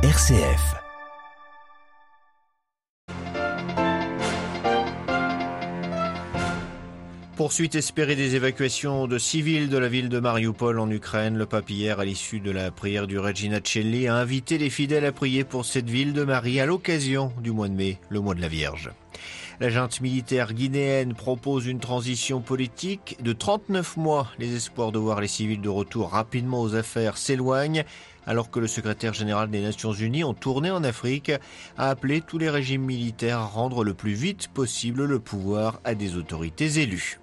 RCF. Poursuite espérée des évacuations de civils de la ville de Mariupol en Ukraine. Le pape à l'issue de la prière du Regina Celli, a invité les fidèles à prier pour cette ville de Marie à l'occasion du mois de mai, le mois de la Vierge. La junte militaire guinéenne propose une transition politique de 39 mois. Les espoirs de voir les civils de retour rapidement aux affaires s'éloignent alors que le secrétaire général des Nations Unies, en tournée en Afrique, a appelé tous les régimes militaires à rendre le plus vite possible le pouvoir à des autorités élues.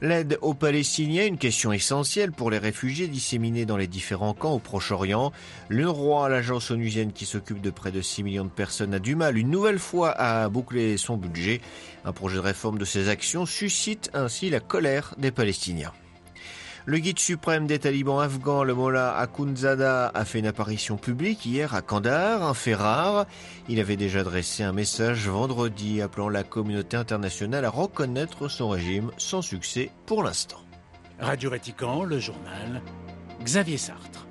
L'aide aux Palestiniens, une question essentielle pour les réfugiés disséminés dans les différents camps au Proche-Orient. L'UNRWA, l'agence onusienne qui s'occupe de près de 6 millions de personnes, a du mal une nouvelle fois à boucler son budget. Un projet de réforme de ses actions suscite ainsi la colère des Palestiniens. Le guide suprême des talibans afghans, le Mollah Akhundzada, a fait une apparition publique hier à Kandahar, un fait rare. Il avait déjà dressé un message vendredi appelant la communauté internationale à reconnaître son régime sans succès pour l'instant. Radio Vatican, le journal, Xavier Sartre.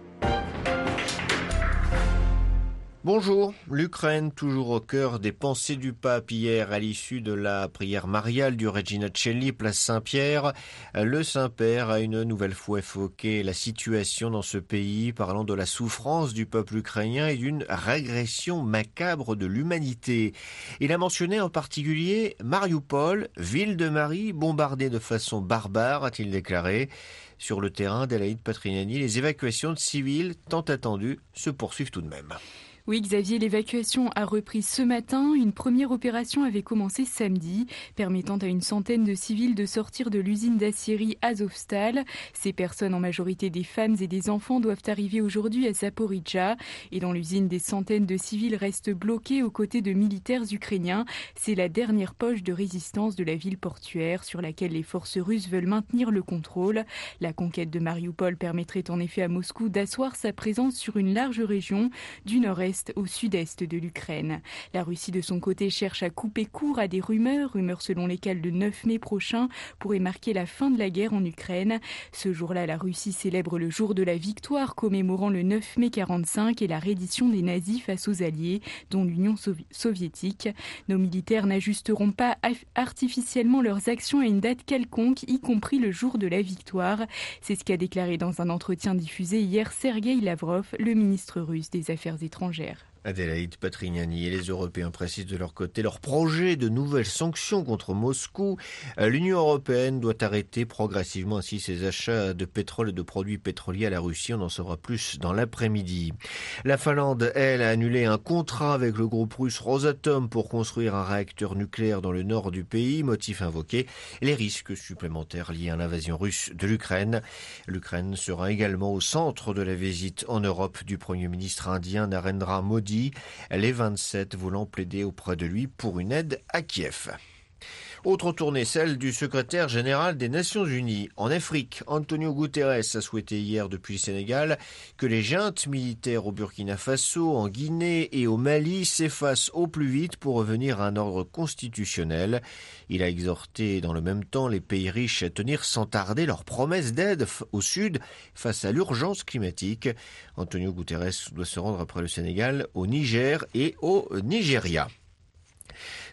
Bonjour, l'Ukraine toujours au cœur des pensées du pape hier à l'issue de la prière mariale du Regina Celli, place Saint-Pierre. Le Saint-Père a une nouvelle fois évoqué la situation dans ce pays, parlant de la souffrance du peuple ukrainien et d'une régression macabre de l'humanité. Il a mentionné en particulier Mariupol, ville de Marie, bombardée de façon barbare, a-t-il déclaré. Sur le terrain d'Alaïde Patrignani, les évacuations de civils tant attendues se poursuivent tout de même. Oui, Xavier, l'évacuation a repris ce matin. Une première opération avait commencé samedi, permettant à une centaine de civils de sortir de l'usine d'acierie Azovstal. Ces personnes, en majorité des femmes et des enfants, doivent arriver aujourd'hui à Zaporizhia. Et dans l'usine, des centaines de civils restent bloqués aux côtés de militaires ukrainiens. C'est la dernière poche de résistance de la ville portuaire sur laquelle les forces russes veulent maintenir le contrôle. La conquête de Mariupol permettrait en effet à Moscou d'asseoir sa présence sur une large région du nord-est au sud-est de l'Ukraine. La Russie, de son côté, cherche à couper court à des rumeurs, rumeurs selon lesquelles le 9 mai prochain pourrait marquer la fin de la guerre en Ukraine. Ce jour-là, la Russie célèbre le jour de la victoire, commémorant le 9 mai 45 et la reddition des nazis face aux alliés, dont l'Union soviétique. Nos militaires n'ajusteront pas artificiellement leurs actions à une date quelconque, y compris le jour de la victoire. C'est ce qu'a déclaré dans un entretien diffusé hier Sergei Lavrov, le ministre russe des Affaires étrangères. carrière. Adélaïde Patrignani et les Européens précisent de leur côté leur projet de nouvelles sanctions contre Moscou. Euh, L'Union européenne doit arrêter progressivement ainsi ses achats de pétrole et de produits pétroliers à la Russie. On en saura plus dans l'après-midi. La Finlande, elle, a annulé un contrat avec le groupe russe Rosatom pour construire un réacteur nucléaire dans le nord du pays. Motif invoqué, les risques supplémentaires liés à l'invasion russe de l'Ukraine. L'Ukraine sera également au centre de la visite en Europe du Premier ministre indien Narendra Modi les 27 voulant plaider auprès de lui pour une aide à Kiev. Autre tournée, celle du secrétaire général des Nations Unies. En Afrique, Antonio Guterres a souhaité hier depuis le Sénégal que les juntes militaires au Burkina Faso, en Guinée et au Mali s'effacent au plus vite pour revenir à un ordre constitutionnel. Il a exhorté dans le même temps les pays riches à tenir sans tarder leurs promesses d'aide au Sud face à l'urgence climatique. Antonio Guterres doit se rendre après le Sénégal au Niger et au Nigeria.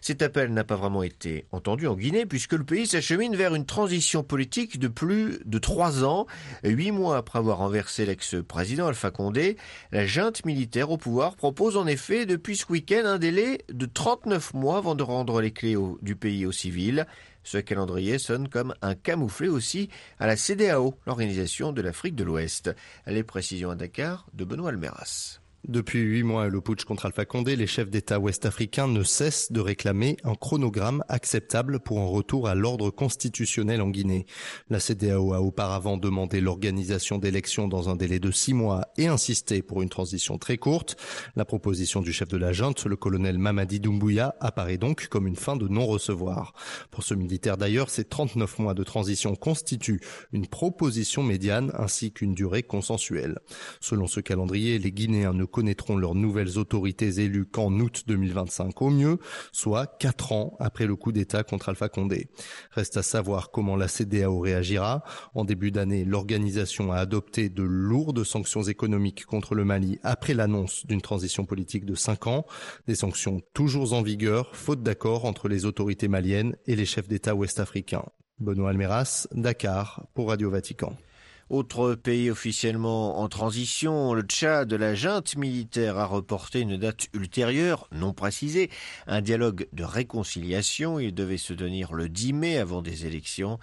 Cet appel n'a pas vraiment été entendu en Guinée puisque le pays s'achemine vers une transition politique de plus de trois ans. Huit mois après avoir renversé l'ex-président Alpha Condé, la junte militaire au pouvoir propose en effet depuis ce week-end un délai de 39 mois avant de rendre les clés du pays aux civils. Ce calendrier sonne comme un camouflet aussi à la CDAO, l'Organisation de l'Afrique de l'Ouest. Les précisions à Dakar de Benoît Almeras. Depuis huit mois, le putsch contre Alpha Condé, les chefs d'État ouest-africains ne cessent de réclamer un chronogramme acceptable pour un retour à l'ordre constitutionnel en Guinée. La CDAO a auparavant demandé l'organisation d'élections dans un délai de six mois et insisté pour une transition très courte. La proposition du chef de la junte, le colonel Mamadi Doumbouya, apparaît donc comme une fin de non-recevoir. Pour ce militaire d'ailleurs, ces 39 mois de transition constituent une proposition médiane ainsi qu'une durée consensuelle. Selon ce calendrier, les Guinéens ne connaîtront leurs nouvelles autorités élues qu'en août 2025 au mieux, soit quatre ans après le coup d'État contre Alpha Condé. Reste à savoir comment la CDAO réagira. En début d'année, l'organisation a adopté de lourdes sanctions économiques contre le Mali après l'annonce d'une transition politique de cinq ans. Des sanctions toujours en vigueur, faute d'accord entre les autorités maliennes et les chefs d'État ouest-africains. Benoît Almeras, Dakar, pour Radio Vatican. Autre pays officiellement en transition, le Tchad, la junte militaire a reporté une date ultérieure, non précisée, un dialogue de réconciliation. Il devait se tenir le 10 mai avant des élections.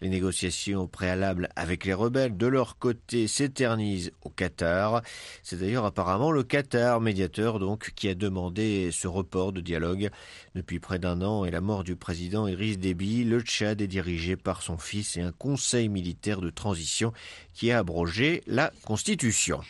Les négociations préalables avec les rebelles de leur côté s'éternisent au Qatar. C'est d'ailleurs apparemment le Qatar, médiateur donc, qui a demandé ce report de dialogue. Depuis près d'un an et la mort du président Idriss Déby, le Tchad est dirigé par son fils et un conseil militaire de transition qui a abrogé la Constitution.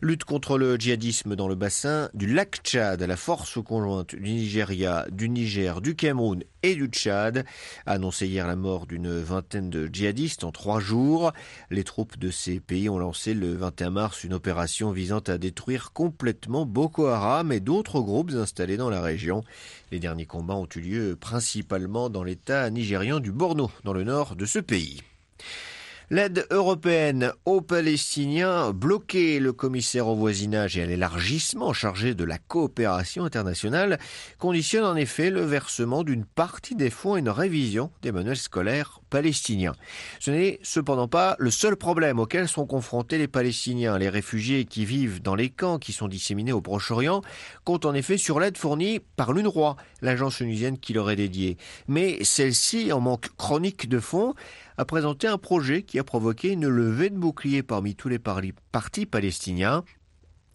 Lutte contre le djihadisme dans le bassin du lac Tchad. La force conjointe du Nigeria, du Niger, du Cameroun et du Tchad a annoncé hier la mort d'une vingtaine de djihadistes en trois jours. Les troupes de ces pays ont lancé le 21 mars une opération visant à détruire complètement Boko Haram et d'autres groupes installés dans la région. Les derniers combats ont eu lieu principalement dans l'état nigérian du Borno, dans le nord de ce pays. L'aide européenne aux Palestiniens, bloquer le commissaire au voisinage et à l'élargissement chargé de la coopération internationale, conditionne en effet le versement d'une partie des fonds et une révision des manuels scolaires Ce n'est cependant pas le seul problème auquel sont confrontés les Palestiniens. Les réfugiés qui vivent dans les camps qui sont disséminés au Proche-Orient comptent en effet sur l'aide fournie par l'UNRWA, l'agence tunisienne qui leur est dédiée. Mais celle-ci, en manque chronique de fonds, a présenté un projet qui a provoqué une levée de boucliers parmi tous les partis palestiniens.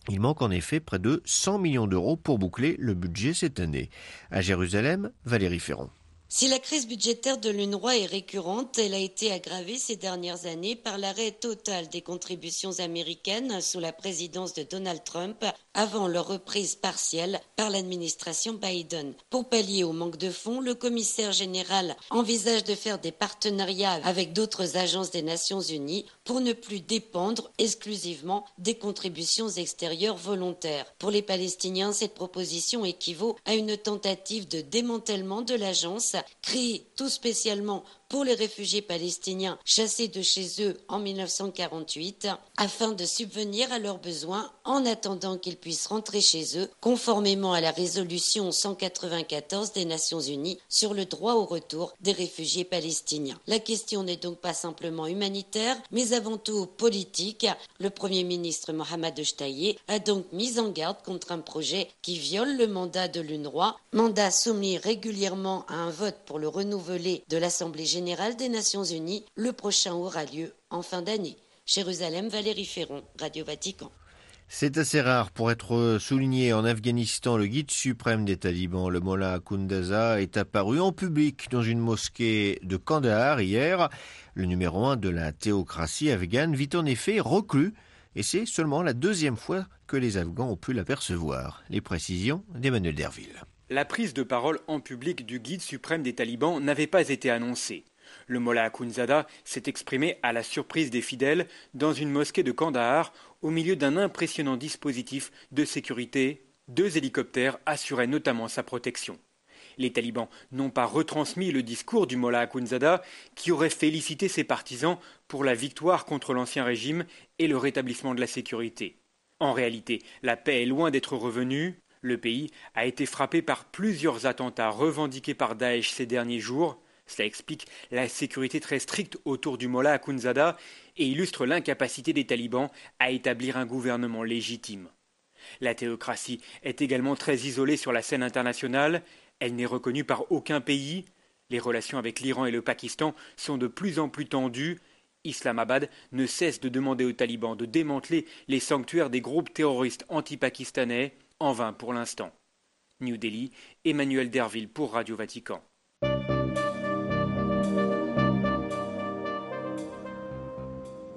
Il manque en effet près de 100 millions d'euros pour boucler le budget cette année. À Jérusalem, Valérie Ferron. Si la crise budgétaire de l'UNRWA est récurrente, elle a été aggravée ces dernières années par l'arrêt total des contributions américaines sous la présidence de Donald Trump avant leur reprise partielle par l'administration Biden. Pour pallier au manque de fonds, le commissaire général envisage de faire des partenariats avec d'autres agences des Nations Unies pour ne plus dépendre exclusivement des contributions extérieures volontaires. Pour les Palestiniens, cette proposition équivaut à une tentative de démantèlement de l'agence créée tout spécialement pour les réfugiés palestiniens chassés de chez eux en 1948 afin de subvenir à leurs besoins en attendant qu'ils puissent rentrer chez eux conformément à la résolution 194 des Nations Unies sur le droit au retour des réfugiés palestiniens. La question n'est donc pas simplement humanitaire mais avant tout politique. Le Premier ministre Mohamed Shtaye a donc mis en garde contre un projet qui viole le mandat de l'UNRWA, mandat soumis régulièrement à un vote pour le renouveler de l'Assemblée générale des Nations Unies. Le prochain aura lieu en fin d'année. Jérusalem, Valérie Ferron, Radio Vatican. C'est assez rare pour être souligné en Afghanistan. Le guide suprême des talibans, le Mollah Kundaza, est apparu en public dans une mosquée de Kandahar hier. Le numéro un de la théocratie afghane vit en effet reclus et c'est seulement la deuxième fois que les Afghans ont pu l'apercevoir. Les précisions d'Emmanuel Derville. La prise de parole en public du guide suprême des talibans n'avait pas été annoncée. Le Mollah Akhundzada s'est exprimé à la surprise des fidèles dans une mosquée de Kandahar au milieu d'un impressionnant dispositif de sécurité. Deux hélicoptères assuraient notamment sa protection. Les talibans n'ont pas retransmis le discours du Mollah Akhundzada qui aurait félicité ses partisans pour la victoire contre l'ancien régime et le rétablissement de la sécurité. En réalité, la paix est loin d'être revenue. Le pays a été frappé par plusieurs attentats revendiqués par Daesh ces derniers jours. Cela explique la sécurité très stricte autour du Mollah Akhundzada et illustre l'incapacité des talibans à établir un gouvernement légitime. La théocratie est également très isolée sur la scène internationale, elle n'est reconnue par aucun pays, les relations avec l'Iran et le Pakistan sont de plus en plus tendues, Islamabad ne cesse de demander aux talibans de démanteler les sanctuaires des groupes terroristes anti-pakistanais en vain pour l'instant. New Delhi, Emmanuel Derville pour Radio Vatican.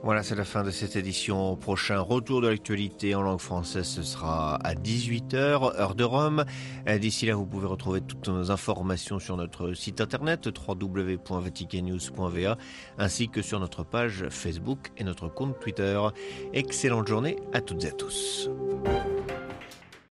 Voilà, c'est la fin de cette édition. Prochain retour de l'actualité en langue française, ce sera à 18h, heure de Rome. Euh, d'ici là, vous pouvez retrouver toutes nos informations sur notre site internet www.vaticannews.va ainsi que sur notre page Facebook et notre compte Twitter. Excellente journée à toutes et à tous.